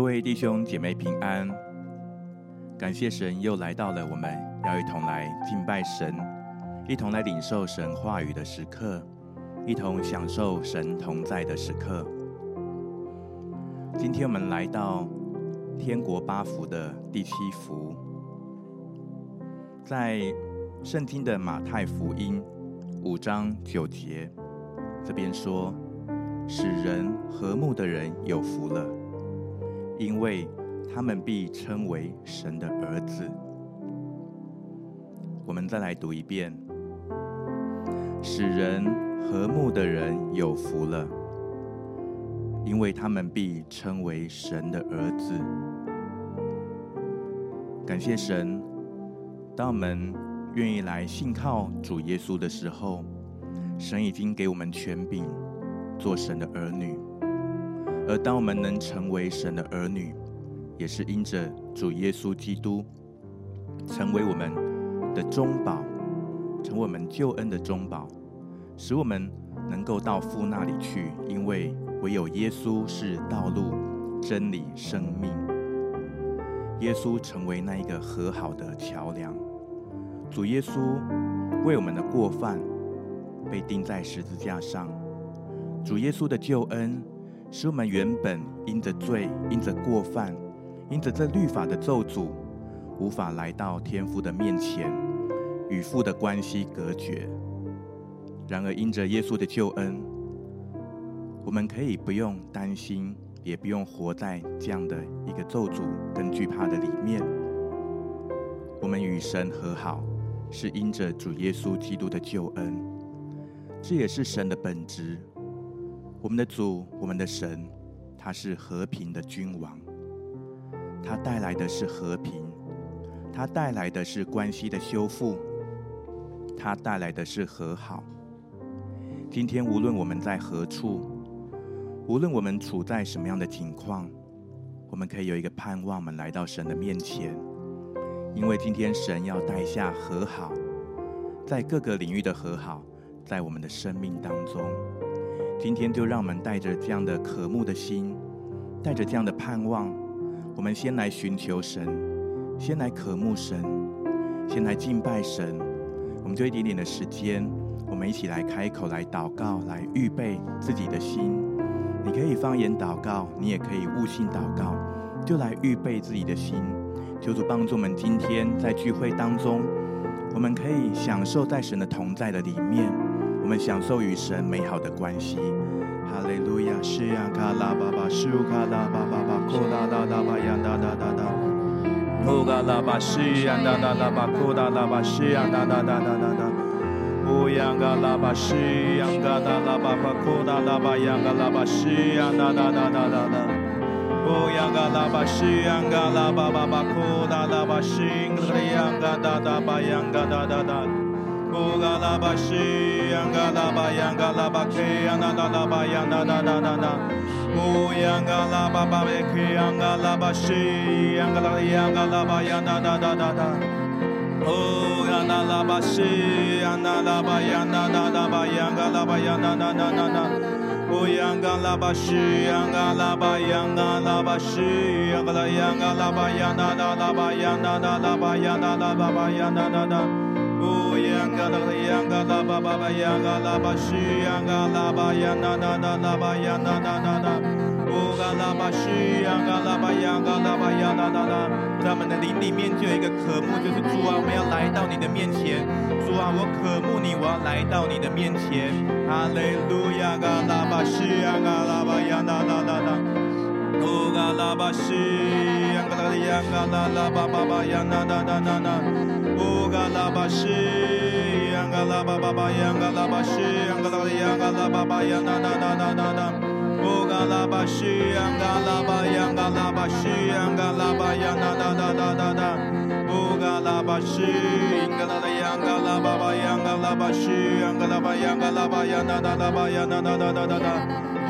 各位弟兄姐妹平安，感谢神又来到了我们要一同来敬拜神、一同来领受神话语的时刻，一同享受神同在的时刻。今天我们来到天国八福的第七福，在圣经的马太福音五章九节这边说：“使人和睦的人有福了。”因为他们必称为神的儿子。我们再来读一遍：使人和睦的人有福了，因为他们必称为神的儿子。感谢神，当我们愿意来信靠主耶稣的时候，神已经给我们权柄，做神的儿女。而当我们能成为神的儿女，也是因着主耶稣基督成为我们的中保，成为我们救恩的中保，使我们能够到父那里去。因为唯有耶稣是道路、真理、生命。耶稣成为那一个和好的桥梁。主耶稣为我们的过犯被钉在十字架上。主耶稣的救恩。使我们原本因着罪、因着过犯、因着这律法的咒诅，无法来到天父的面前，与父的关系隔绝。然而，因着耶稣的救恩，我们可以不用担心，也不用活在这样的一个咒诅跟惧怕的里面。我们与神和好，是因着主耶稣基督的救恩，这也是神的本质。我们的主，我们的神，他是和平的君王，他带来的是和平，他带来的是关系的修复，他带来的是和好。今天无论我们在何处，无论我们处在什么样的情况，我们可以有一个盼望，我们来到神的面前，因为今天神要带下和好，在各个领域的和好，在我们的生命当中。今天就让我们带着这样的渴慕的心，带着这样的盼望，我们先来寻求神，先来渴慕神，先来敬拜神。我们就一点点的时间，我们一起来开口来祷告，来预备自己的心。你可以方言祷告，你也可以悟性祷告，就来预备自己的心。求主帮助我们今天在聚会当中，我们可以享受在神的同在的里面。我们享受与神美好的关系。哈利路亚，是呀，卡拉巴巴，是卡拉巴巴。巴，库拉拉拉巴呀，哒哒哒哒。库嘎拉巴，是呀，哒哒哒巴，库拉拉巴，是呀，哒哒哒哒哒。哒。乌央嘎拉巴，是呀，嘎达拉巴。巴，库拉拉巴，央嘎拉巴，是呀，哒哒哒哒哒。哒。乌央嘎拉巴，是呀，嘎拉巴巴。巴，库拉拉巴，是呀，嘎达达巴，央嘎哒哒哒。乌嘎拉巴西，央嘎拉巴，央嘎拉乌嘎拉巴巴开，央嘎，嘎巴，央那那那那那。乌央那拉巴西，央那拉巴，央那那那巴，央嘎拉巴，西，央嘎拉巴，央，那那拉巴，央那那拉巴，央那那拉巴，央那那那。乌央嘎拉巴央嘎拉巴巴巴央嘎拉巴西央嘎拉巴央那那那那巴央那那那那乌嘎拉巴西央嘎拉巴央嘎拉巴央那那那，在我们的灵里面就有一个渴慕，就是主啊，我们要来到你的面前。主啊，我渴慕你，我要来到你的面前。哈利路亚，嘎拉巴西嘎拉巴央那那那那，乌嘎拉巴西嘎拉央嘎拉拉巴巴巴央那那那那那。乌嘎拉巴西，央嘎拉巴巴巴，央嘎拉巴西，央嘎拉央嘎拉巴巴，央那那那那那那。乌嘎拉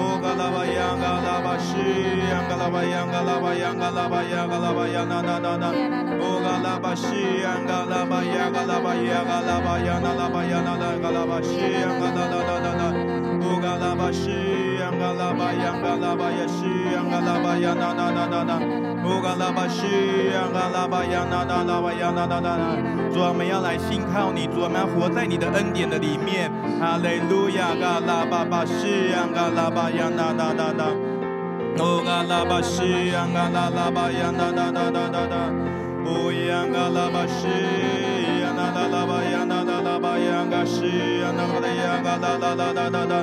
巴西，央嘎拉巴，央嘎拉巴西，央嘎拉巴，西，央嘎拉央嘎拉巴巴，央嘎拉巴西，央嘎拉巴，央嘎拉巴，央那那那巴，央那那那那那那。乌嘎拉巴，央嘎拉巴西，央嘎拉巴，央嘎拉巴，央嘎拉巴，央嘎拉巴，央那那那那。乌嘎拉巴西，央嘎拉巴，央嘎拉巴，央嘎拉巴，央那拉巴，央那那嘎拉巴西，央嘎拉拉拉拉拉。乌嘎拉巴巴西呀嘎拉巴呀嘎拉巴呀西呀嘎拉巴呀那那那那那，乌嘎拉巴西呀嘎拉巴呀那那拉巴呀那那那那。主，我们要来信靠你，主啊，我们要活在你的恩典的里面。哈利路亚，嘎拉巴巴西呀嘎拉巴呀那那那那，乌嘎拉巴西呀嘎拉拉巴呀那那那那那那，乌呀嘎拉巴西呀那那拉巴巴呀嘎西呀那巴呀嘎拉拉拉拉拉拉，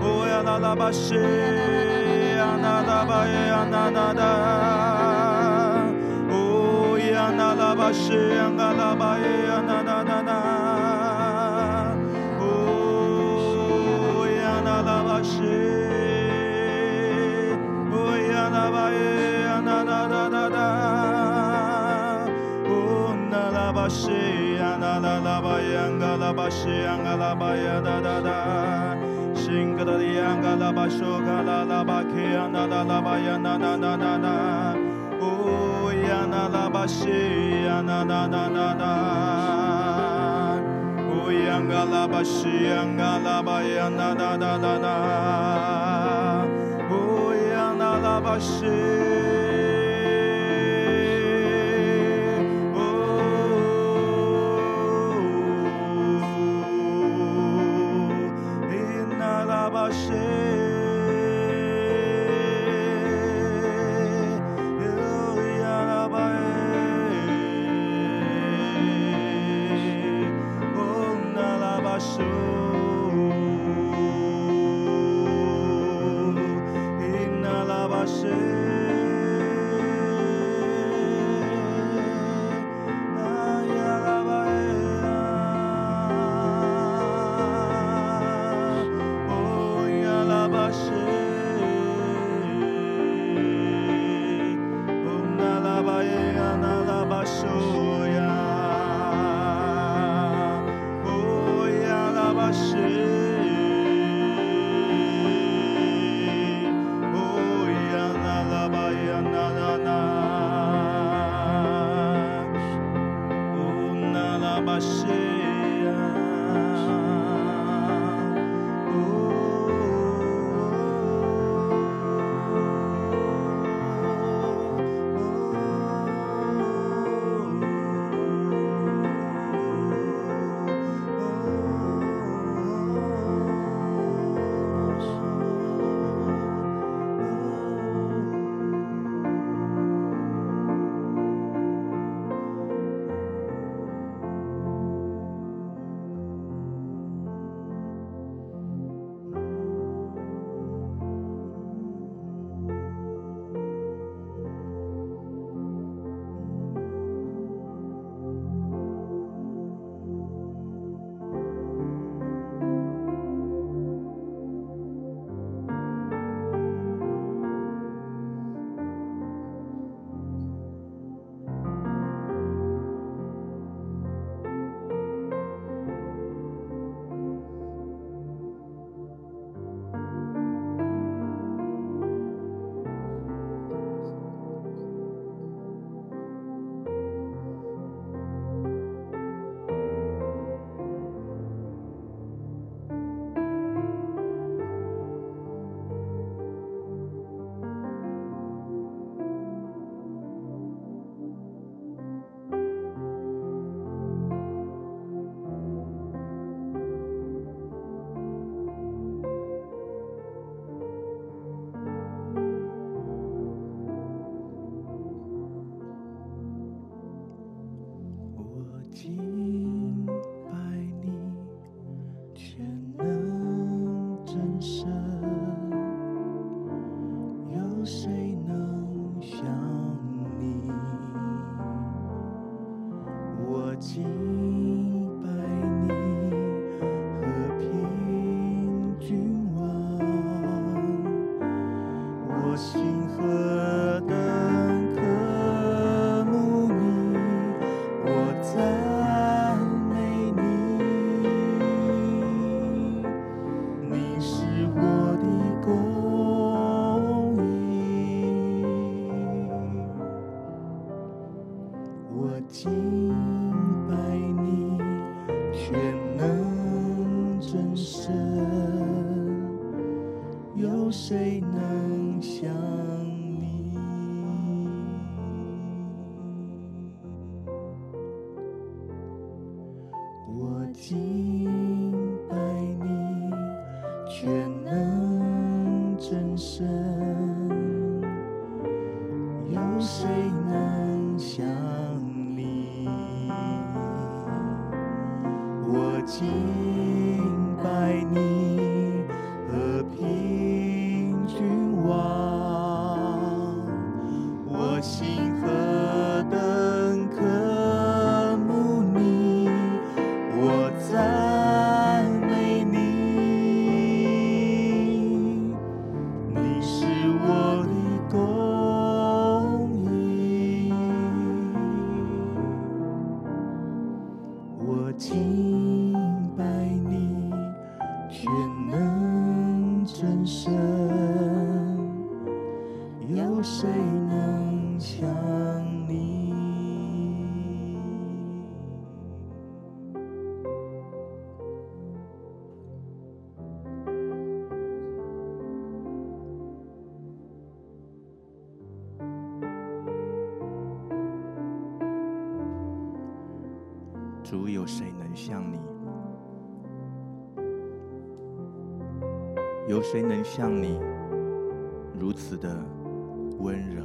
乌呀那拉巴西呀那拉巴呀那那那，乌呀那拉巴西呀嘎拉巴呀哒哒哒。新格的里昂嘎拉巴说嘎拉拉巴克呀那那拉巴呀那那那那那，乌呀那拉巴西呀那那那那那，乌呀嘎拉巴西呀嘎拉巴呀那那那那那，乌呀那拉巴西。像你如此的温柔，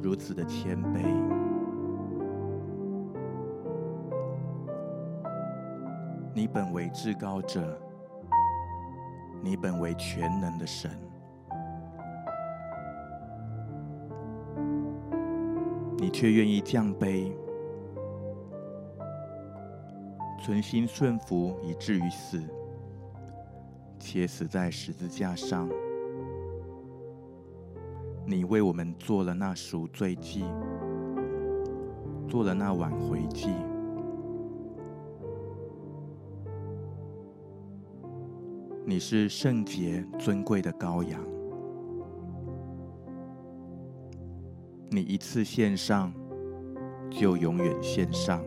如此的谦卑？你本为至高者，你本为全能的神，你却愿意降卑。存心顺服，以至于死，且死在十字架上。你为我们做了那赎罪祭，做了那挽回祭。你是圣洁尊贵的羔羊，你一次献上，就永远献上。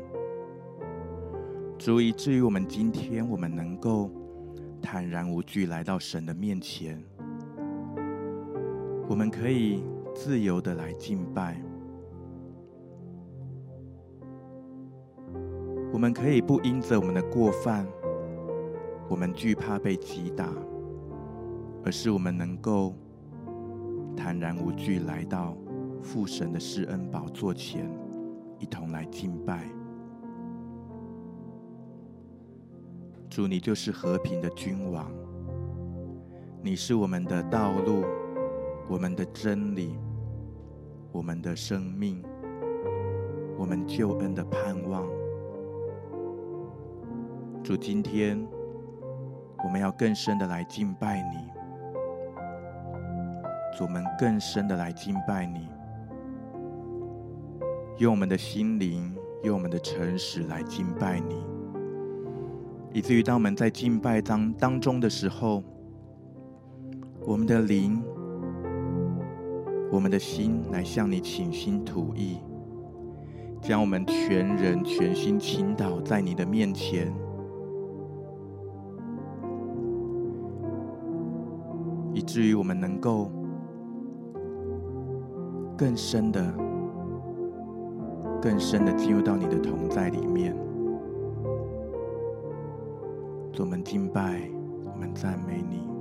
足，以至于我们今天，我们能够坦然无惧来到神的面前，我们可以自由的来敬拜，我们可以不因着我们的过犯，我们惧怕被击打，而是我们能够坦然无惧来到父神的施恩宝座前，一同来敬拜。主，你就是和平的君王，你是我们的道路，我们的真理，我们的生命，我们救恩的盼望。主，今天我们要更深的来敬拜你，主，我们更深的来敬拜你，用我们的心灵，用我们的诚实来敬拜你。以至于当我们在敬拜当当中的时候，我们的灵、我们的心来向你倾心吐意，将我们全人全心倾倒在你的面前，以至于我们能够更深的、更深的进入到你的同在里面。我们敬拜，我们赞美你。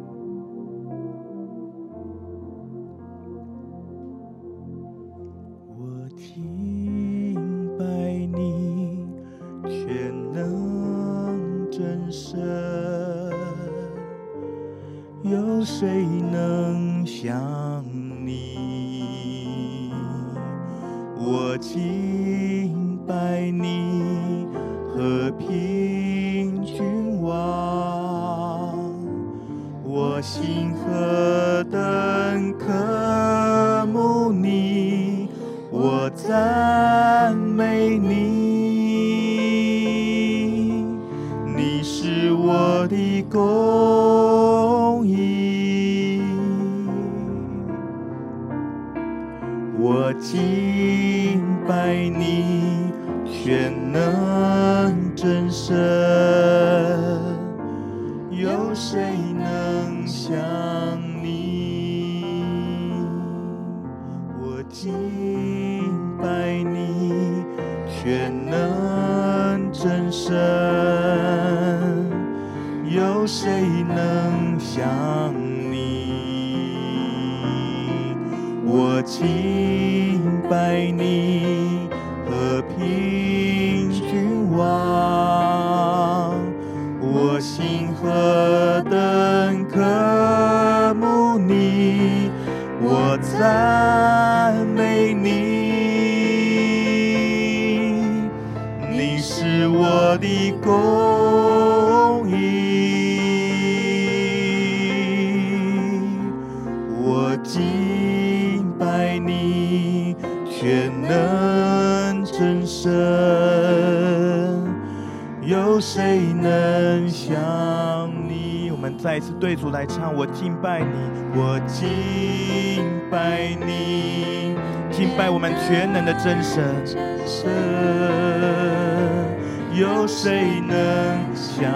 我我敬拜你，我敬拜你，敬拜我们全能的真神。真神，有谁能像？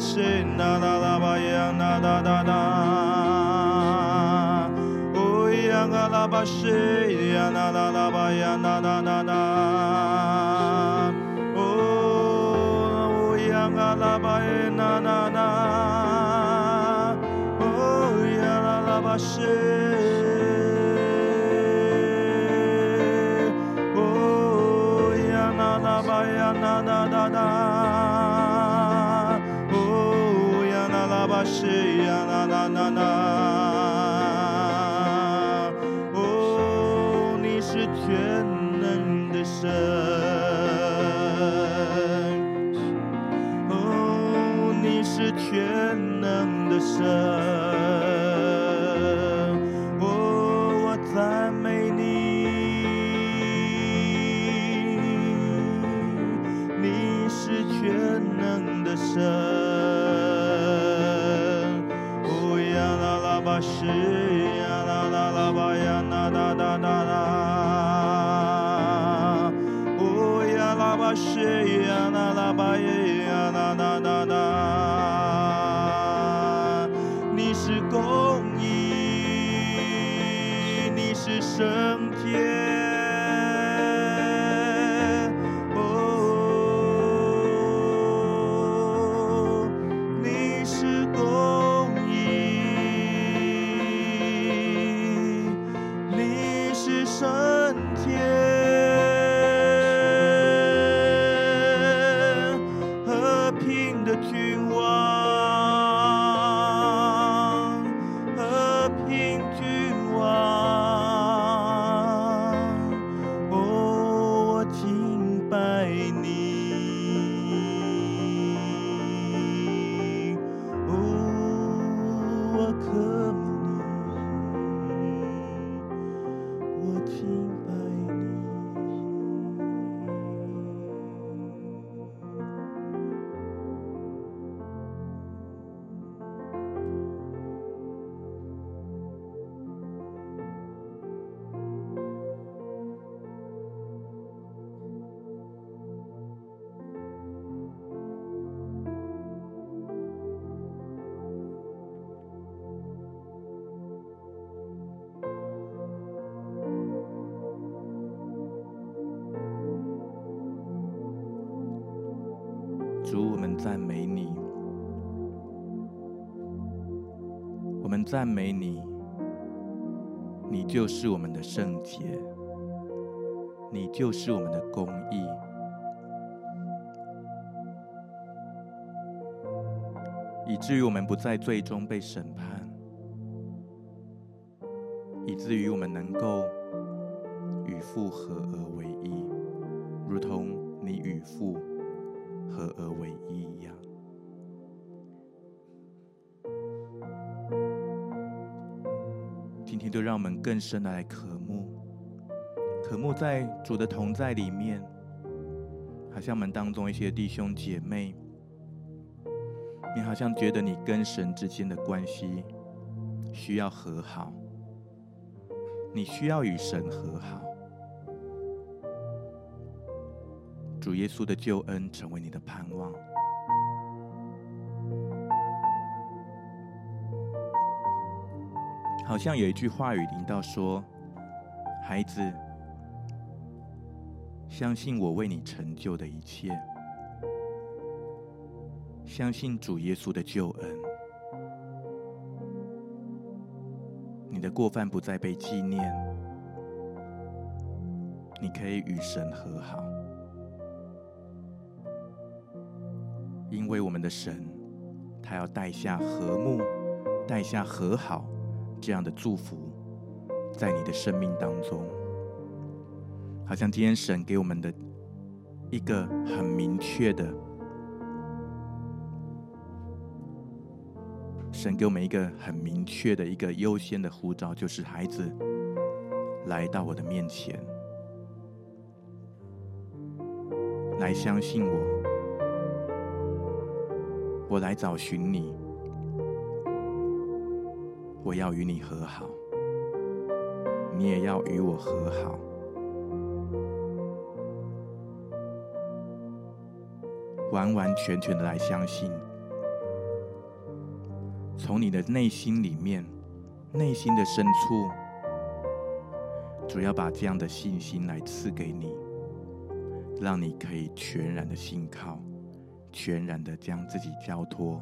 she na na la ba ya na da da da. Oh ya ba. 啦啦啦啦，啦啦啦啦啦。啦，啦啦，啦啦啦啦。你是公益，你是生。赞美你，你就是我们的圣洁，你就是我们的公义，以至于我们不在最终被审判，以至于我们能够与父合而为一，如同你与父。合而为一一样，今天就让我们更深的来渴慕，渴慕在主的同在里面，好像我们当中一些弟兄姐妹，你好像觉得你跟神之间的关系需要和好，你需要与神和好。主耶稣的救恩成为你的盼望，好像有一句话语临到说：“孩子，相信我为你成就的一切，相信主耶稣的救恩，你的过犯不再被纪念，你可以与神和好。”因为我们的神，他要带下和睦，带下和好这样的祝福，在你的生命当中，好像今天神给我们的一个很明确的，神给我们一个很明确的一个优先的呼召，就是孩子来到我的面前，来相信我。我来找寻你，我要与你和好，你也要与我和好，完完全全的来相信，从你的内心里面、内心的深处，主要把这样的信心来赐给你，让你可以全然的信靠。全然的将自己交托，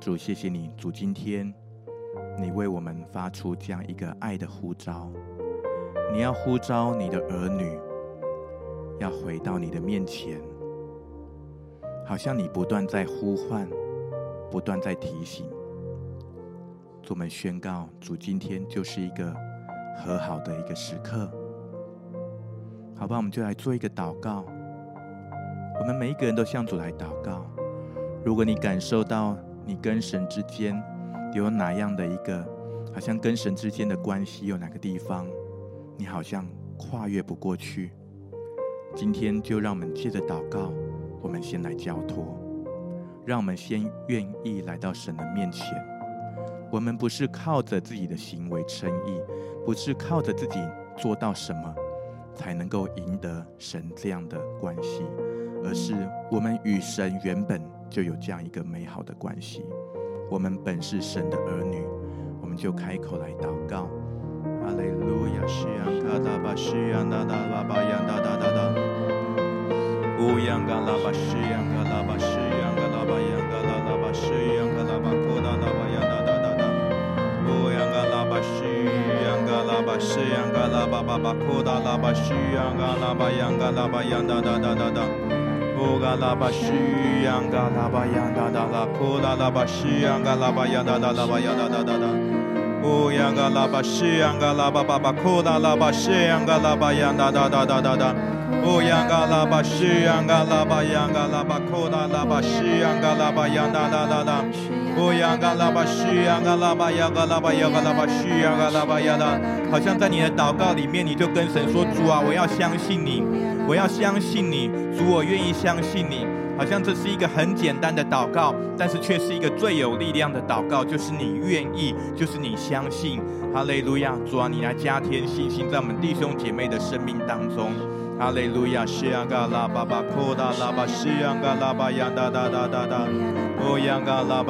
主，谢谢你，主，今天你为我们发出这样一个爱的呼召，你要呼召你的儿女，要回到你的面前，好像你不断在呼唤，不断在提醒，主，我们宣告，主，今天就是一个和好的一个时刻，好吧，我们就来做一个祷告。我们每一个人都向主来祷告。如果你感受到你跟神之间有哪样的一个，好像跟神之间的关系有哪个地方，你好像跨越不过去，今天就让我们借着祷告，我们先来交托，让我们先愿意来到神的面前，我们不是靠着自己的行为称义，不是靠着自己做到什么才能够赢得神这样的关系，而是我们与神原本就有这样一个美好的关系。我们本是神的儿女，我们就开口来祷告。哈利路亚，西央卡拉巴西央达达拉巴央达达达达，乌央嘎拉巴西央嘎拉巴西央嘎拉巴央嘎拉拉巴西央嘎拉巴库达拉巴央达达达达，乌央嘎拉巴西央嘎拉巴西央嘎拉巴巴巴库达拉巴西央嘎拉巴央嘎拉巴央达达达达达。乌嘎拉巴西央嘎拉巴央达达拉，库达拉巴西央嘎拉巴央哒哒啦巴央哒哒哒哒，乌央嘎拉巴西央嘎拉巴巴巴库达拉巴西央嘎拉巴央哒哒哒哒哒哒，乌央嘎拉巴西央嘎拉巴央嘎拉巴库达拉巴西央嘎拉巴央达达达达，乌央嘎拉巴西央嘎拉巴央嘎拉巴央嘎拉巴西央嘎拉巴央达，好像在你的祷告里面，你就跟神说：主啊，我要相信你。我要相信你，主，我愿意相信你。好像这是一个很简单的祷告，但是却是一个最有力量的祷告，就是你愿意，就是你相信。哈利路亚，主啊，你来加添信心在我们弟兄姐妹的生命当中。哈利路亚，西央嘎拉巴巴库达拉巴西央嘎拉巴央哒哒哒哒哒，欧央嘎拉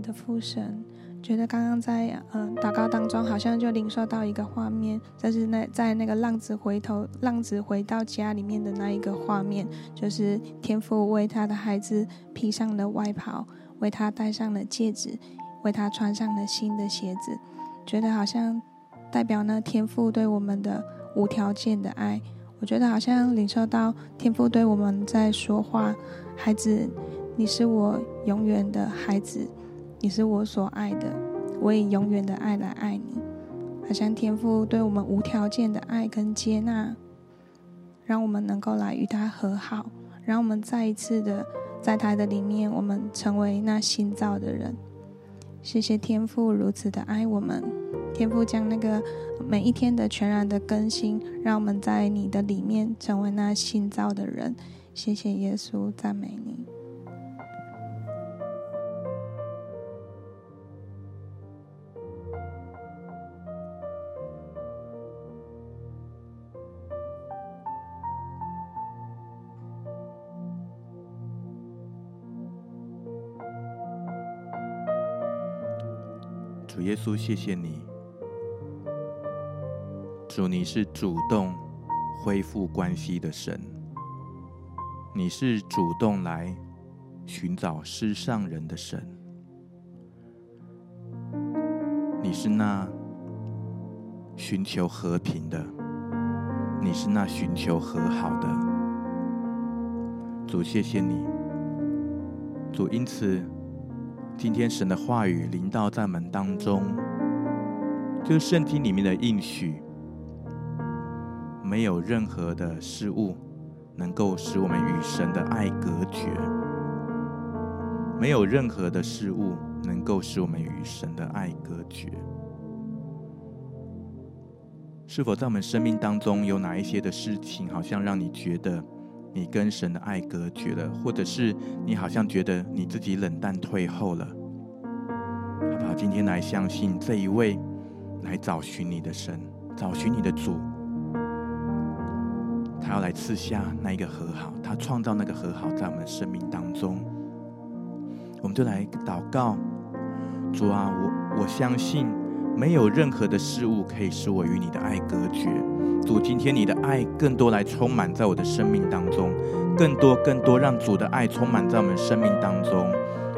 的父神，觉得刚刚在嗯、呃、祷告当中，好像就领受到一个画面，这是那在那个浪子回头，浪子回到家里面的那一个画面，就是天父为他的孩子披上了外袍，为他戴上了戒指，为他穿上了新的鞋子，觉得好像代表呢天父对我们的无条件的爱。我觉得好像领受到天父对我们在说话，孩子。你是我永远的孩子，你是我所爱的，我以永远的爱来爱你，好像天父对我们无条件的爱跟接纳，让我们能够来与他和好，让我们再一次的在他的里面，我们成为那新造的人。谢谢天父如此的爱我们，天父将那个每一天的全然的更新，让我们在你的里面成为那新造的人。谢谢耶稣，赞美你。主耶稣，谢谢你。主，你是主动恢复关系的神，你是主动来寻找失丧人的神，你是那寻求和平的，你是那寻求和好的。主，谢谢你。主，因此。今天神的话语临到在门当中，就是圣经里面的应许，没有任何的事物能够使我们与神的爱隔绝，没有任何的事物能够使我们与神的爱隔绝。是否在我们生命当中有哪一些的事情，好像让你觉得你跟神的爱隔绝了，或者是你好像觉得你自己冷淡退后了，好不好？今天来相信这一位来找寻你的神，找寻你的主，他要来赐下那一个和好，他创造那个和好在我们生命当中，我们就来祷告，主啊，我我相信没有任何的事物可以使我与你的爱隔绝。主，今天你的爱更多来充满在我的生命当中，更多更多让主的爱充满在我们生命当中，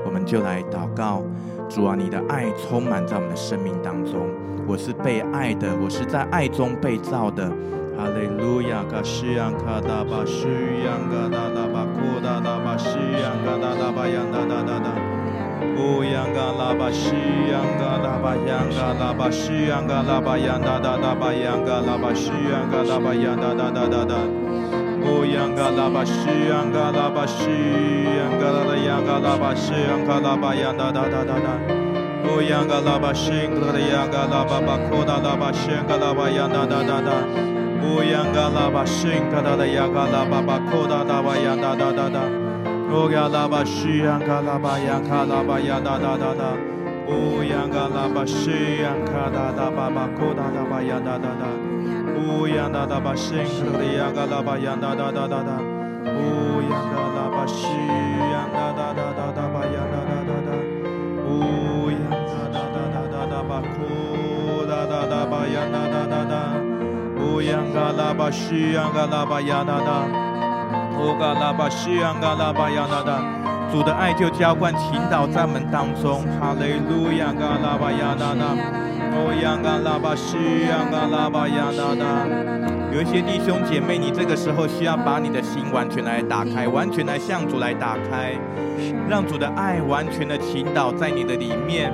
我们就来祷告，主啊，你的爱充满在我们的生命当中，我是被爱的，我是在爱中被造的，哈利路亚，卡西扬卡达巴西扬嘎达达巴库达达巴西扬嘎达达巴扬达达达达。乌央嘎拉巴西央嘎拉巴央嘎拉巴西央嘎拉巴央哒哒哒巴央嘎拉巴西央嘎拉巴央哒哒哒哒哒。乌哦呀嘎啦巴西呀嘎啦巴西呀嘎啦啦呀嘎啦巴西呀嘎啦巴呀哒哒哒哒哒。哦呀嘎啦巴西嘎啦呀嘎啦巴巴扣哒啦巴西嘎啦巴呀哒哒哒哒。哦呀嘎啦巴西嘎啦啦呀嘎啦巴巴扣哒啦巴呀哒哒哒哒。哦呀啦巴西呀嘎啦巴呀嘎啦巴呀哒哒哒哒。哦呀嘎啦巴西呀嘎啦啦巴巴扣哒啦巴呀哒哒哒。哦呀啦啦巴西嘎啦呀嘎啦巴呀哒哒哒哒哒。哦呀嘎啦巴西呀哒哒哒哒哒巴呀哒哒哒哒。哦呀哒哒哒哒哒哒巴扣哒哒哒巴呀哒哒哒哒。哦呀嘎啦巴西呀嘎啦巴呀哒哒。哦嘎啦巴西呀嘎啦巴呀哒哒。主的爱就浇灌倾倒在门当中，哈利路亚，嘎拉巴亚达达，哦呀，嘎拉巴西呀，嘎拉巴亚达达。有一些弟兄姐妹，你这个时候需要把你的心完全来打开，完全来向主来打开，让主的爱完全的倾倒在你的里面。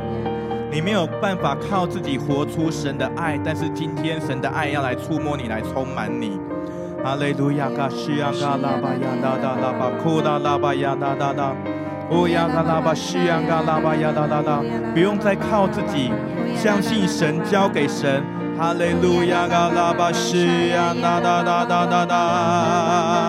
你没有办法靠自己活出神的爱，但是今天神的爱要来触摸你，来充满你。哈利路亚，嘎西呀，嘎拉巴呀，哒哒拉巴，库哒拉巴呀，哒哒哒，乌呀，嘎拉巴西呀，嘎拉巴呀，哒哒哒，不用再靠自己，相信神，交给神。哈利路亚，嘎拉巴西呀，哒哒哒哒哒哒。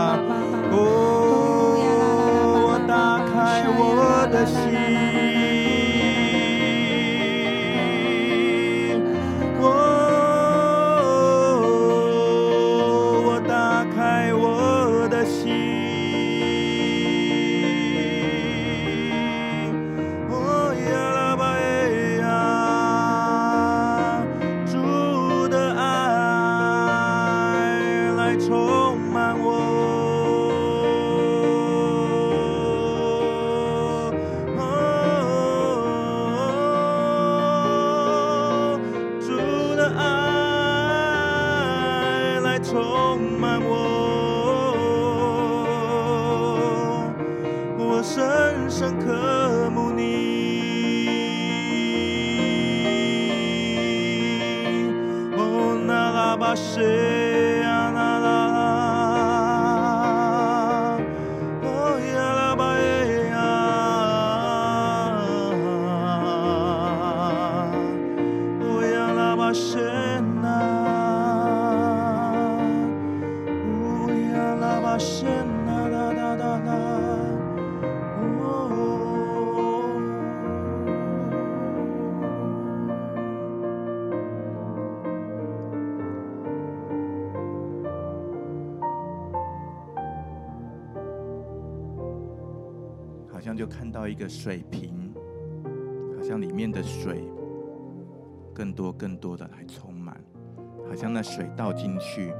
那水倒进去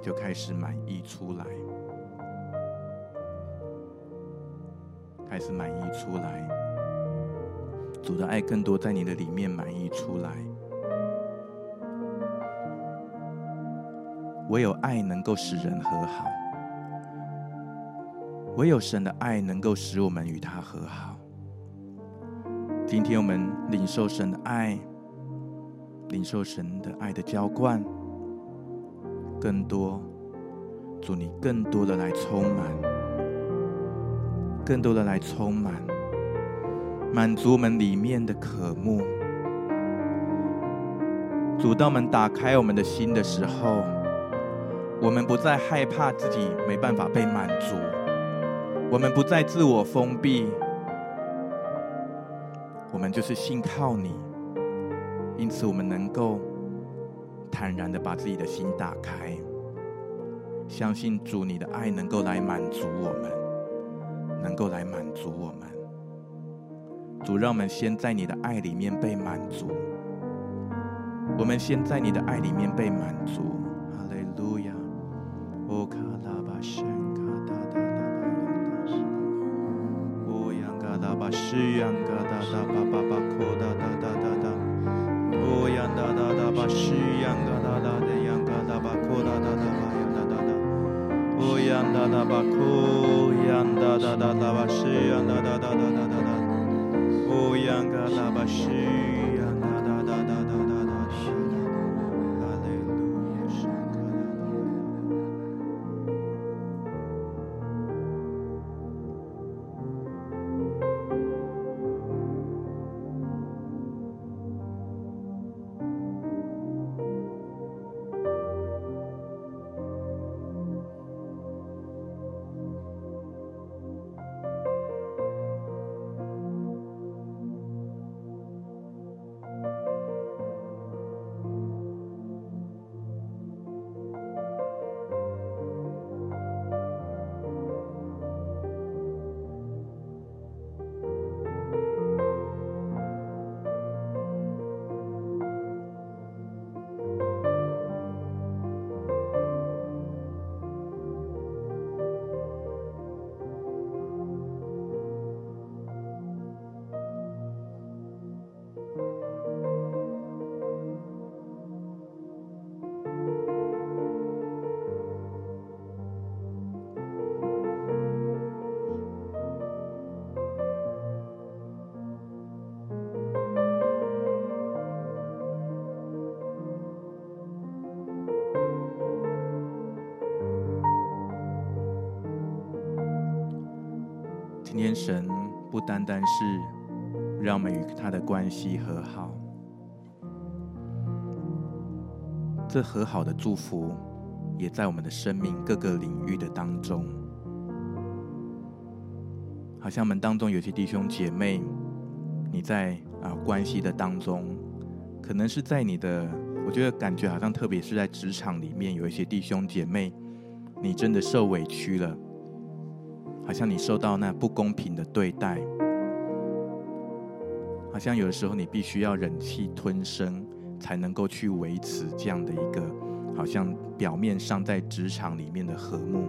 就开始满溢出来，开始满溢出来。主的爱更多在你的里面满溢出来，唯有爱能够使人和好。唯有神的爱能够使我们与他和好。今天我们领受神的爱，领受神的爱的浇灌，更多，祝你更多的来充满，更多的来充满，满足我们里面的渴慕。主，当我们打开我们的心的时候，我们不再害怕自己没办法被满足。我们不再自我封闭，我们就是信靠你，因此我们能够坦然的把自己的心打开，相信主你的爱能够来满足我们，能够来满足我们。主，让我们先在你的爱里面被满足，我们先在你的爱里面被满足。哦呀哒天神不单单是让我们与他的关系和好，这和好的祝福也在我们的生命各个领域的当中。好像我们当中有些弟兄姐妹，你在啊关系的当中，可能是在你的，我觉得感觉好像特别是在职场里面，有一些弟兄姐妹，你真的受委屈了，好像你受到那不公平的对待，好像有的时候你必须要忍气吞声，才能够去维持这样的一个，好像表面上在职场里面的和睦。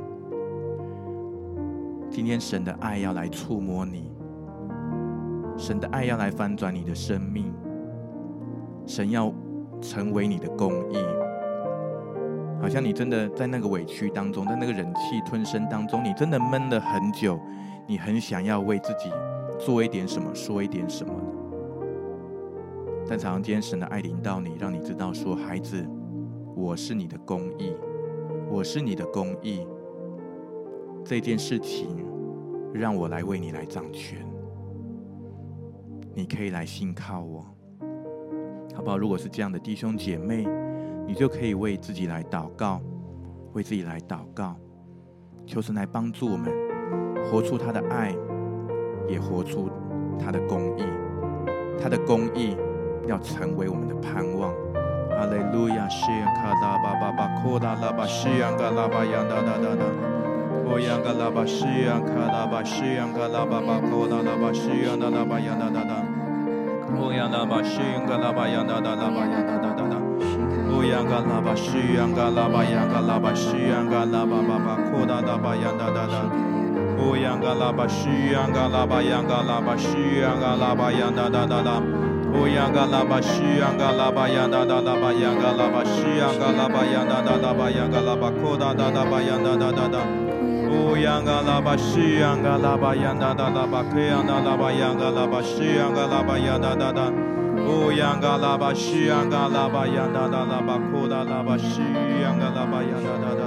今天神的爱要来触摸你，神的爱要来翻转你的生命，神要成为你的公义。好像你真的在那个委屈当中，在那个忍气吞声当中，你真的闷了很久，你很想要为自己做一点什么，说一点什么。但常常今天神的爱临到你，让你知道说，孩子，我是你的公义，我是你的公义。这件事情，让我来为你来掌权。你可以来信靠我，好不好？如果是这样的弟兄姐妹，你就可以为自己来祷告，为自己来祷告，求神来帮助我们，活出他的爱，也活出他的公义。他的公义要成为我们的盼望。哈利路亚！西卡拉巴巴巴，库达拉巴西扬嘎拉巴扬哒哒哒哒。哦，央嘎拉巴西央卡拉巴西央嘎拉巴巴库达拉巴西央哒哒巴扬哒哒哒。哦，央拉巴央嘎拉巴扬哒哒哒巴扬哒哒哒哒。哦，央嘎拉巴西央嘎拉巴央嘎拉巴西央嘎拉巴巴巴库达拉巴扬哒哒哒。哦，央嘎拉巴西央嘎拉巴央嘎拉巴西央嘎拉巴扬哒哒哒哒。哦，央嘎拉巴西央嘎拉巴扬哒哒哒巴央嘎拉巴西央嘎拉巴扬哒哒哒巴央嘎拉巴库达拉巴扬哒哒哒哒。哦，央嘎拉巴西央嘎拉巴扬哒哒哒巴克扬哒哒巴央嘎拉巴西央嘎拉巴扬哒哒哒。哦，央嘎拉巴西央嘎拉巴扬哒哒哒巴库达拉巴西央嘎拉巴扬哒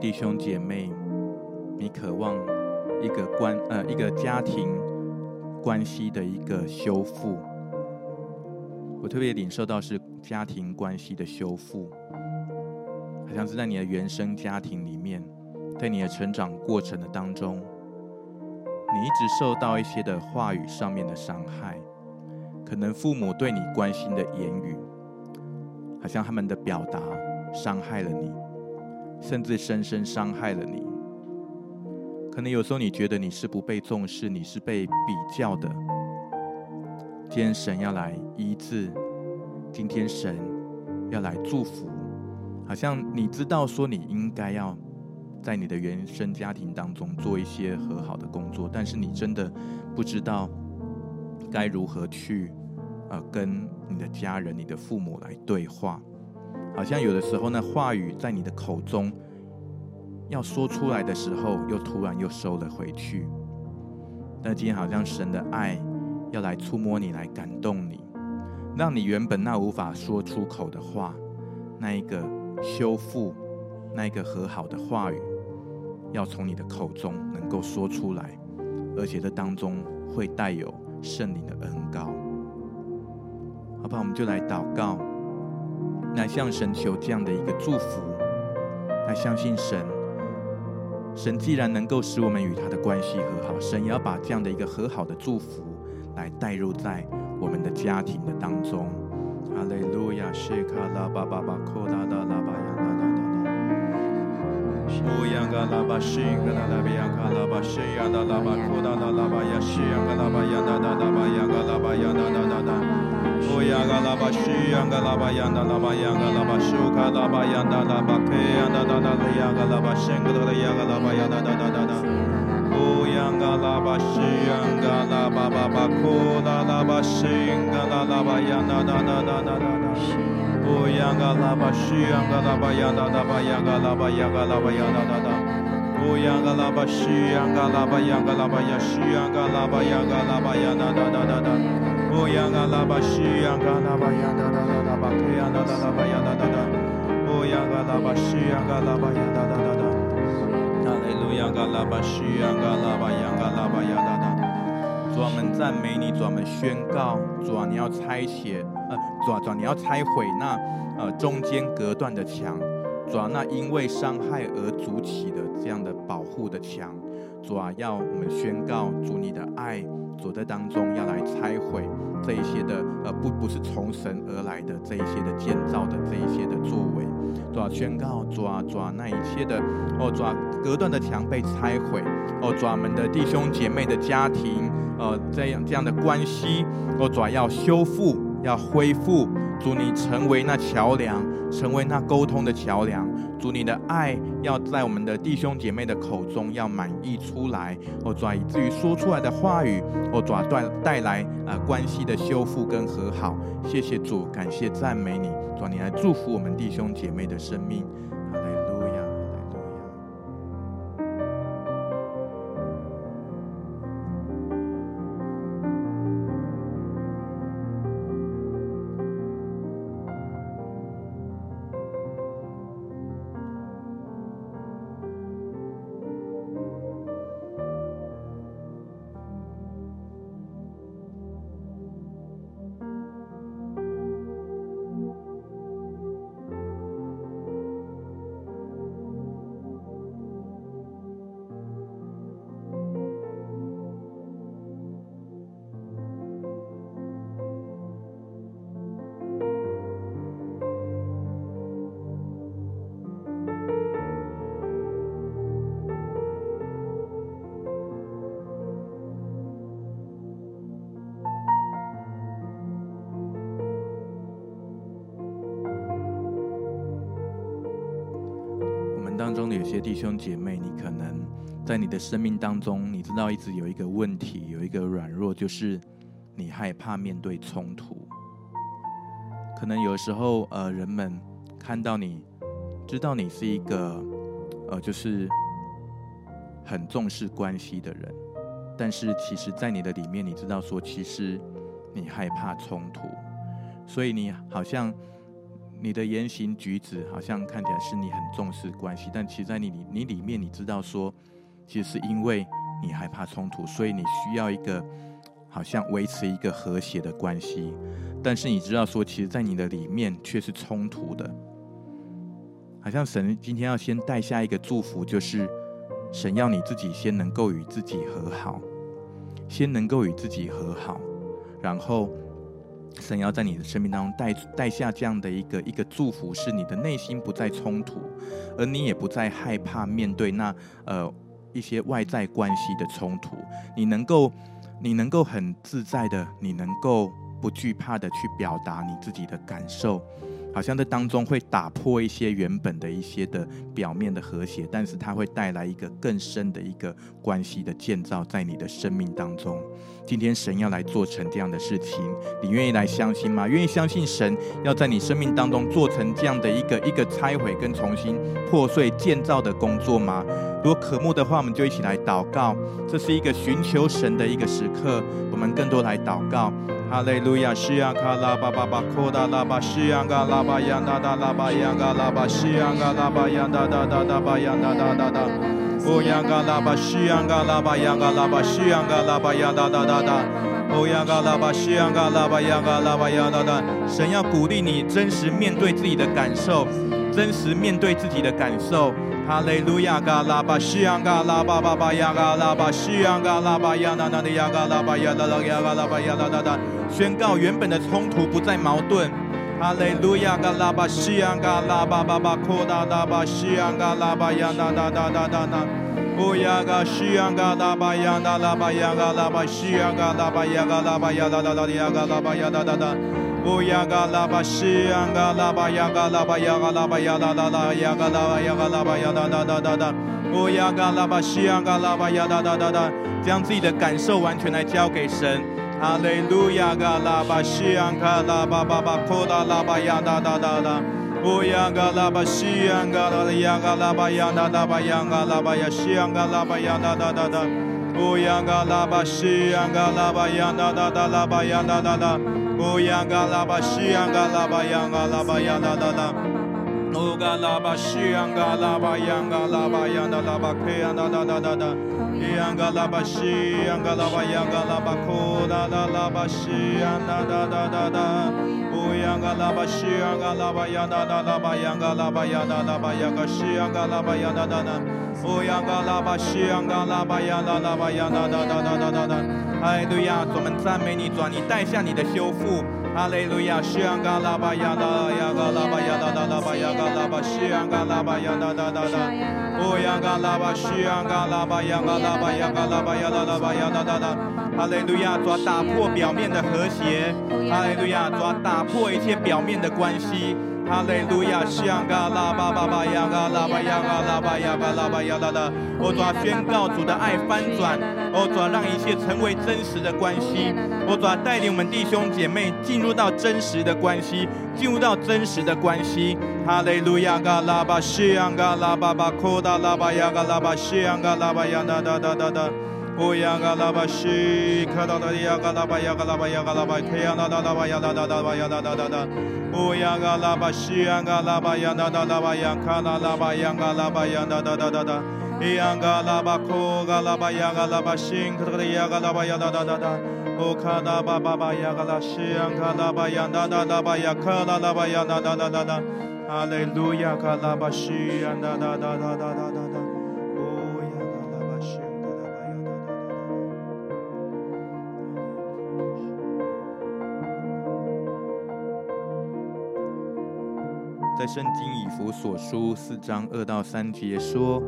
弟兄姐妹，你渴望一个关呃一个家庭关系的一个修复，我特别领受到是家庭关系的修复，好像是在你的原生家庭里面，在你的成长过程的当中，你一直受到一些的话语上面的伤害，可能父母对你关心的言语，好像他们的表达伤害了你。甚至深深伤害了你。可能有时候你觉得你是不被重视，你是被比较的。今天神要来医治，今天神要来祝福。好像你知道说你应该要在你的原生家庭当中做一些和好的工作，但是你真的不知道该如何去呃跟你的家人、你的父母来对话。好像有的时候，那话语在你的口中要说出来的时候，又突然又收了回去。但今天好像神的爱要来触摸你，来感动你。让你原本那无法说出口的话，那一个修复、那一个和好的话语，要从你的口中能够说出来，而且这当中会带有圣灵的恩膏。好不好？我们就来祷告，来向神求这样的一个祝福，来相信神。神既然能够使我们与他的关系和好，神也要把这样的一个和好的祝福来带入在我们的家庭的当中。哈利路亚，谢卡拉巴巴巴，库拉达拉巴呀，哒哒哒哒。乌央嘎拉巴西，嘎拉拉比央嘎拉巴西呀，哒拉巴，库拉拉拉巴呀，西央嘎拉巴呀，哒哒哒巴，央嘎拉巴呀，哒哒哒哒。乌央嘎拉巴，央嘎拉巴呀，哒哒巴，央嘎拉巴苏卡拉巴呀，哒哒巴，克呀，哒哒哒，央嘎拉巴西，嘎拉拉呀，嘎拉巴呀，哒哒哒哒哒。乌央嘎拉巴西，央嘎拉巴巴巴，库拉拉巴西，嘎拉拉巴呀，哒哒哒哒哒哒。乌央嘎拉巴西，央嘎拉巴呀，哒哒巴，央嘎拉巴呀，嘎拉巴呀，哒哒哒。乌央嘎拉巴西，央嘎拉巴，央嘎拉巴呀，西央嘎拉巴呀，嘎拉巴，西，央嘎拉巴呀，哒哒哒哒巴，克呀，哒哒哒巴呀，哒哒哒。乌央嘎拉巴西，央嘎拉巴呀，哒哒哒哒。哈利路亚，嘎拉巴西，央嘎拉巴，央嘎拉巴呀，哒哒。主啊，我们赞美你，主啊，我们宣告，主啊，你要拆解，呃，主啊，主啊，你要拆毁那呃中间隔断的墙，主啊，那因为伤害而筑起的这样的保护的墙，主啊，要我们宣告，主你的爱，主在当中要来拆毁这一些的，呃，不不是从神而来的这一些的建造的这一些的作为。主啊，宣告主啊，主啊，那一切的哦，主啊，隔断的墙被拆毁。哦，主啊，们的弟兄姐妹的家庭，呃，这样这样的关系。哦，主啊，要修复，要恢复，主你成为那桥梁，成为那沟通的桥梁，主你的爱要在我们的弟兄姐妹的口中要满溢出来哦，主啊，以至于说出来的话语哦，主啊，带带来啊、关系的修复跟和好，谢谢主，感谢赞美你。主，你来祝福我们弟兄姐妹的生命。的生命当中，你知道一直有一个问题，有一个软弱，就是你害怕面对冲突。可能有时候，呃，人们看到你，知道你是一个，呃，就是很重视关系的人，但是其实，在你的里面，你知道说，其实你害怕冲突，所以你好像。你的言行举止好像看起来是你很重视关系，但其实，在你里你里面，你知道说，其实是因为你害怕冲突，所以你需要一个好像维持一个和谐的关系。但是你知道说，其实，在你的里面却是冲突的。好像神今天要先带下一个祝福，就是神要你自己先能够与自己和好，先能够与自己和好，然后。神要在你的生命当中带带下这样的一个一个祝福，是你的内心不再冲突，而你也不再害怕面对那呃一些外在关系的冲突，你能够你能够很自在的，你能够不惧怕的去表达你自己的感受。好像这当中会打破一些原本的一些的表面的和谐，但是它会带来一个更深的一个关系的建造在你的生命当中。今天神要来做成这样的事情，你愿意来相信吗？愿意相信神要在你生命当中做成这样的一个一个拆毁跟重新破碎建造的工作吗？如果渴慕的话，我们就一起来祷告。这是一个寻求神的一个时刻，我们更多来祷告。哈利路亚，西亚卡拉巴巴巴，库达拉巴西亚嘎拉巴亚达达拉巴亚嘎拉巴西亚嘎拉巴亚达达达达巴亚达达达达，乌亚嘎拉巴西亚嘎拉巴亚嘎拉巴西亚嘎拉巴亚达达达达，乌亚嘎拉巴西亚嘎拉巴亚嘎拉巴亚达达。神要鼓励你真实面对自己的感受，真实面对自己的感受。哈利路亚，嘎拉巴西亚嘎拉巴巴巴亚嘎拉巴西亚嘎拉巴亚那那的亚嘎拉巴亚那那亚嘎拉巴亚那那那，宣告原本的冲突不再矛盾。哈利路亚，嘎拉巴西亚嘎拉巴巴巴库达拉巴西亚嘎拉巴亚那那那那那那，乌亚嘎西亚嘎拉巴亚那拉巴亚嘎拉巴西亚嘎拉巴亚嘎拉巴亚那那那亚嘎拉巴亚那那那。乌亚嘎啦巴西亚嘎啦巴亚嘎啦巴亚嘎啦巴亚啦啦啦亚嘎拉巴亚嘎拉巴亚啦啦啦啦啦，乌亚嘎拉巴西亚嘎啦巴亚啦啦啦啦，将自己的感受完全来交给神。哈利路亚嘎啦巴西亚嘎啦巴巴巴库拉拉巴亚啦啦啦啦，乌亚嘎拉巴西亚嘎拉亚嘎拉巴亚啦啦巴亚嘎拉巴亚西亚嘎啦巴亚啦啦啦啦，乌亚嘎拉巴西亚嘎啦啦啦啦巴亚啦啦啦。乌央嘎拉巴西央嘎拉巴央嘎拉巴央啦啦啦，乌嘎拉巴西央嘎拉巴央嘎拉巴央啦啦巴克央啦啦啦啦啦，央嘎拉巴西央嘎拉巴央嘎拉巴库啦啦啦巴西央啦啦啦啦啦，乌央嘎拉巴西央嘎拉巴央啦啦啦巴央嘎拉巴央啦啦巴央嘎西央嘎拉巴央啦啦啦，乌央嘎拉巴西央嘎拉巴央啦啦巴央啦啦啦啦啦啦。哈利路亚，主我们赞美你，主你带下你的修复。哈利路亚，西安嘎拉巴亚拉亚嘎拉巴亚拉拉拉巴亚嘎拉巴西安嘎拉巴亚拉拉拉拉，乌央嘎拉巴西安嘎拉巴亚嘎拉巴亚嘎拉巴亚拉拉巴亚拉拉。哈利路亚，抓打破表面的和谐。哈利路亚，抓打破一切表面的关系。哈利路亚，西安嘎拉巴巴巴亚嘎拉巴亚嘎拉巴亚嘎拉巴亚拉拉。我主宣告主的爱翻转，我主让一切成为真实的关系。我主带领我们弟兄姐妹进入到真实的关系，进入到真实的关系。哈利路亚，嘎拉巴西安嘎拉巴巴库达拉巴亚嘎拉巴西安嘎拉巴亚哒哒哒哒哒。乌央嘎拉巴西，卡达达亚嘎拉巴亚嘎拉巴亚嘎拉巴，克亚在圣经以弗所书四章二到三节说：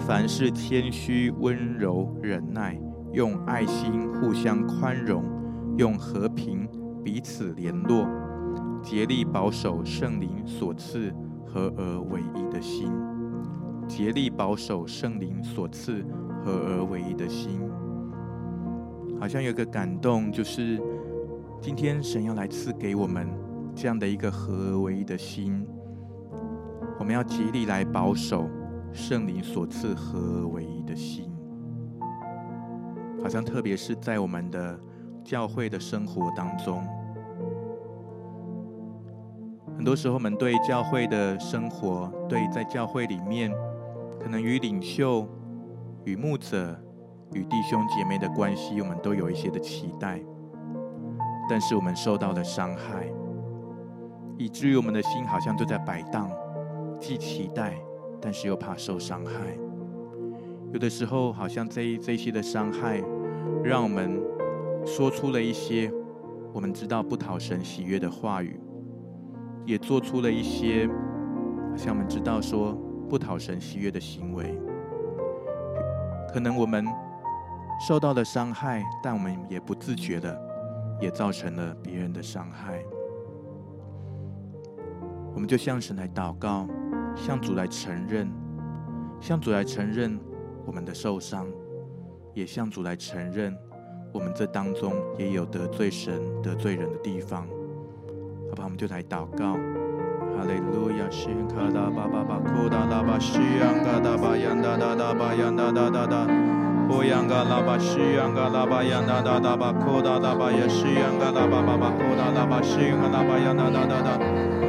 凡事谦虚、温柔、忍耐，用爱心互相宽容，用和平彼此联络，竭力保守圣灵所赐合而为一的心。竭力保守圣灵所赐合而为一的心。好像有个感动，就是今天神要来赐给我们这样的一个合而为一的心。我们要极力来保守圣灵所赐合而为一的心，好像特别是在我们的教会的生活当中，很多时候我们对教会的生活，对在教会里面，可能与领袖、与牧者、与弟兄姐妹的关系，我们都有一些的期待，但是我们受到了伤害，以至于我们的心好像就在摆荡。既期待，但是又怕受伤害。有的时候，好像这这些的伤害，让我们说出了一些我们知道不讨神喜悦的话语，也做出了一些好像我们知道说不讨神喜悦的行为。可能我们受到了伤害，但我们也不自觉的，也造成了别人的伤害。我们就向神来祷告。向主来承认，向主来承认我们的受伤，也向主来承认我们这当中也有得罪神、得罪人的地方。好吧，我们就来祷告。哈利路亚，西卡达巴巴巴库达拉巴西扬嘎达巴扬达达达巴扬达达达达，乌扬嘎拉巴西扬嘎拉巴扬达达达巴库达拉巴耶西扬嘎拉巴巴巴库达拉巴西扬嘎拉巴扬达达达达，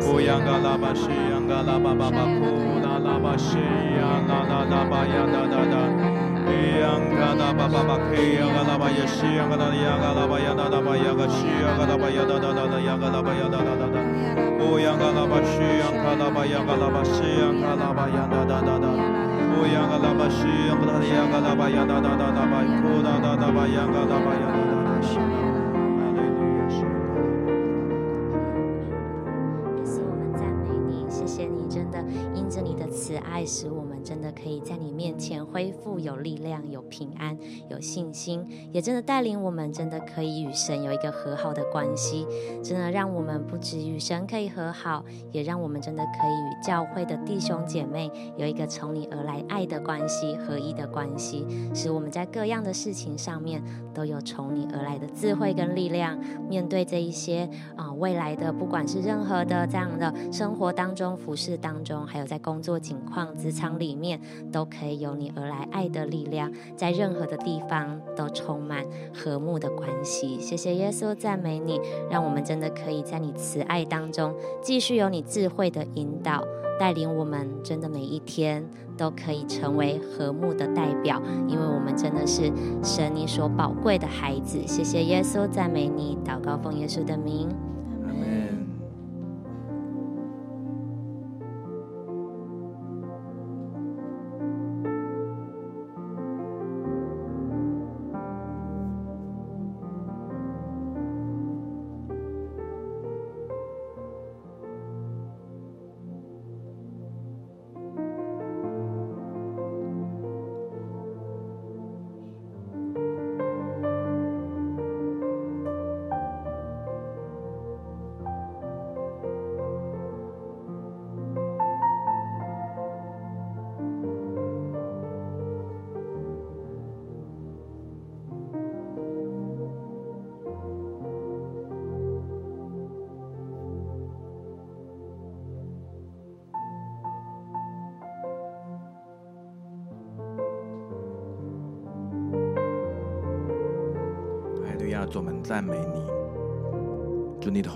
乌央嘎拉巴西央嘎拉巴巴巴库拉拉巴西央拉拉拉巴央哒哒哒，乌央嘎拉巴巴巴克央嘎拉巴耶西央嘎拉央嘎拉巴央哒哒巴央嘎西央嘎拉巴央哒哒哒哒央嘎拉巴央哒哒哒，乌央嘎拉巴西央嘎拉巴央嘎拉巴西央嘎拉巴央哒哒哒，乌央嘎拉巴西央嘎拉巴央哒哒哒哒巴哒哒哒巴央嘎拉巴央哒哒。使我们真的可以在你面前恢复有力量、有平安、有信心，也真的带领我们，真的可以与神有一个和好的关系，真的让我们不止与神可以和好，也让我们真的可以与教会的弟兄姐妹有一个从你而来爱的关系、合一的关系，使我们在各样的事情上面都有从你而来的智慧跟力量，面对这一些啊、未来的，不管是任何的这样的生活当中。服饰当中，还有在工作境况、职场里面，都可以有你而来爱的力量，在任何的地方都充满和睦的关系。谢谢耶稣，赞美你，让我们真的可以在你慈爱当中，继续有你智慧的引导，带领我们，真的每一天都可以成为和睦的代表，因为我们真的是神你所宝贵的孩子。谢谢耶稣，赞美你，祷告奉耶稣的名。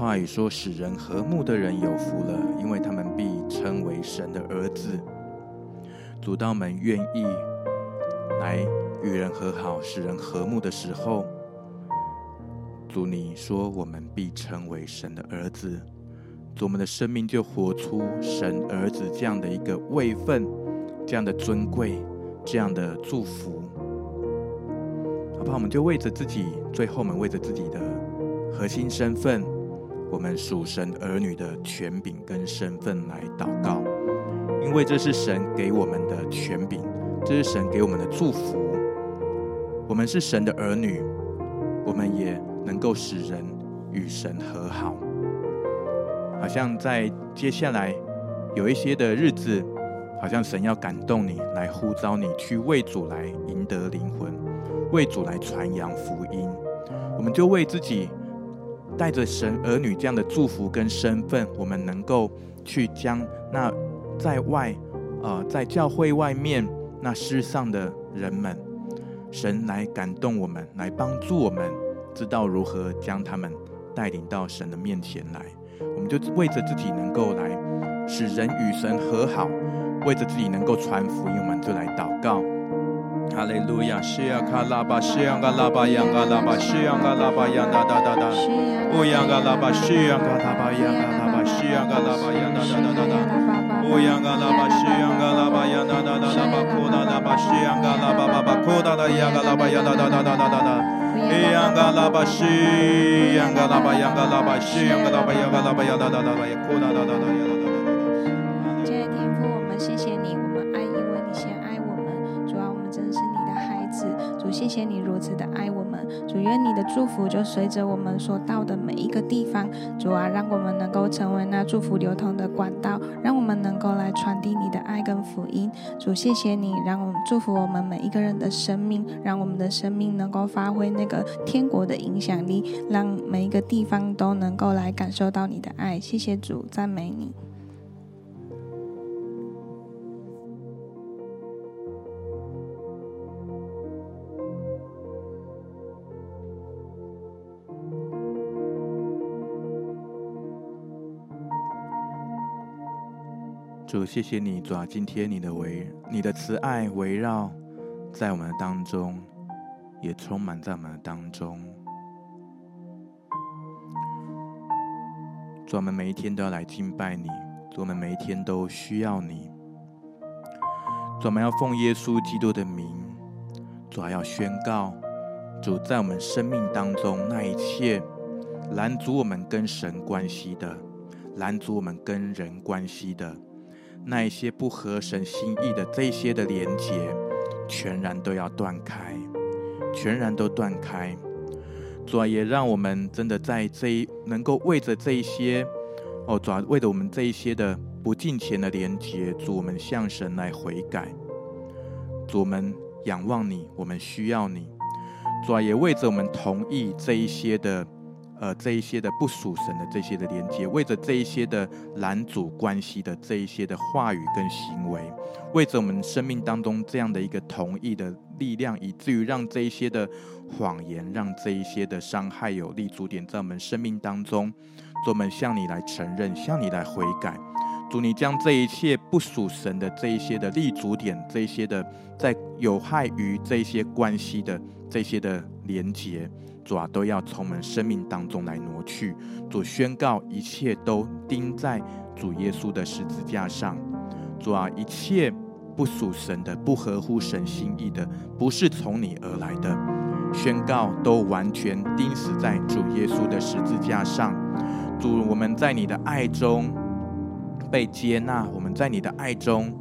话语说：“使人和睦的人有福了，因为他们必称为神的儿子。”主，当我们愿意来与人和好、使人和睦的时候，主，你说我们必称为神的儿子。主，我们的生命就活出神儿子这样的一个位分、这样的尊贵、这样的祝福。好不好？我们就为着自己，最后我们为着自己的核心身份，我们属神儿女的权柄跟身份来祷告，因为这是神给我们的权柄，这是神给我们的祝福。我们是神的儿女，我们也能够使人与神和好。好像在接下来有一些的日子，好像神要感动你，来呼召你去为主来赢得灵魂。为主来传扬福音，我们就为自己带着神儿女这样的祝福跟身份，我们能够去将那在外，呃，在教会外面那世上的人们，神来感动我们，来帮助我们，知道如何将他们带领到神的面前来。我们就为着自己能够来使人与神和好，为着自己能够传福音，我们就来祷告。哈利路亚，西亚卡拉巴西亚嘎拉巴扬嘎拉巴西亚嘎拉巴扬哒哒哒哒，乌扬嘎拉巴西亚嘎拉巴扬嘎拉巴西亚嘎拉巴扬哒哒哒哒，乌扬嘎拉巴西亚嘎拉巴扬哒哒哒哒，巴库达谢谢你如此的爱我们，主，愿你的祝福就随着我们所到的每一个地方，主啊，让我们能够成为那祝福流通的管道，让我们能够来传递你的爱跟福音。主，谢谢你，让我们祝福我们每一个人的生命，让我们的生命能够发挥那个天国的影响力，让每一个地方都能够来感受到你的爱。谢谢主，赞美你。主，谢谢你，主啊，今天你的围，你的慈爱围绕在我们的当中，也充满在我们的当中。主，我们每一天都要来敬拜你，主，我们每一天都需要你。主，我们要奉耶稣基督的名，主要宣告，主在我们生命当中那一切拦阻我们跟神关系的，拦阻我们跟人关系的，那一些不合神心意的这些的连接，全然都要断开，全然都断开。主啊，也让我们真的在这一能够为着这一些，哦，主啊，为着我们这一些的。不敬虔的连接，主，我们向神来悔改。主，我们仰望你，我们需要你。主啊，也为着我们同意这一些的，呃，这一些的不属神的这些的连接，为着这一些的拦阻关系的这一些的话语跟行为，为着我们生命当中这样的一个同意的力量，以至于让这一些的谎言，让这一些的伤害有立足点在我们生命当中。我们向你来承认，向你来悔改。主，你将这一切不属神的这一些的立足点，这一些的在有害于这一些关系的这些的连结，主啊，都要从我们生命当中来挪去。主宣告，一切都钉在主耶稣的十字架上。主啊，一切不属神的、不合乎神心意的，不是从你而来的，宣告都完全钉死在主耶稣的十字架上。主，我们在你的爱中。被接纳，我们在你的爱中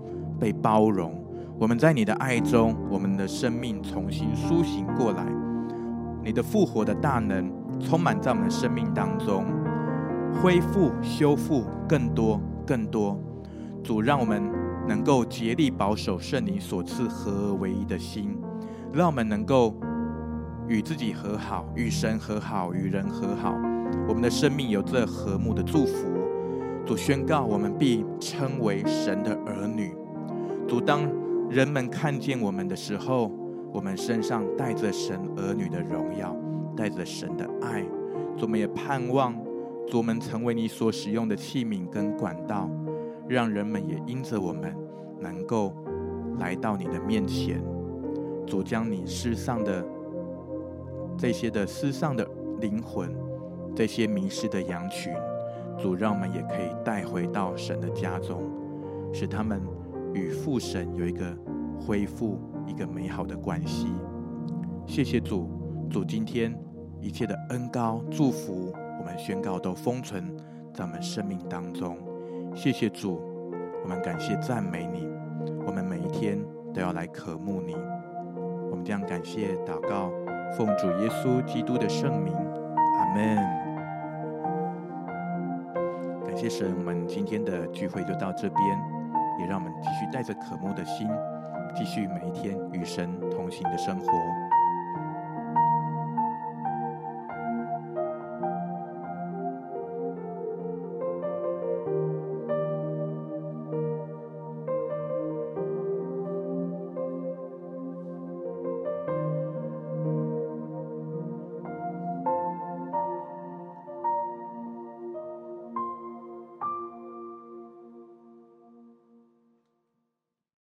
被包容；我们在你的爱中，我们的生命重新苏醒过来。你的复活的大能充满在我们的生命当中，恢复、修复更多、更多。主，让我们能够竭力保守圣灵所赐合而为一的心，让我们能够与自己和好、与神和好、与人和好。我们的生命有这和睦的祝福。主宣告，我们必称为神的儿女。主，当人们看见我们的时候，我们身上带着神儿女的荣耀，带着神的爱。主，我们也盼望，主，我们成为你所使用的器皿跟管道，让人们也因着我们能够来到你的面前。主，将你世上的这些的世上的灵魂，这些迷失的羊群。主，让我们也可以带回到神的家中，使他们与父神有一个恢复一个美好的关系。谢谢主，主今天一切的恩膏祝福，我们宣告都封存在我们生命当中。谢谢主，我们感谢赞美你，我们每一天都要来渴慕你。我们将感谢祷告，奉主耶稣基督的圣名，阿门。谢神，我们今天的聚会就到这边，也让我们继续带着渴慕的心，继续每一天与神同行的生活。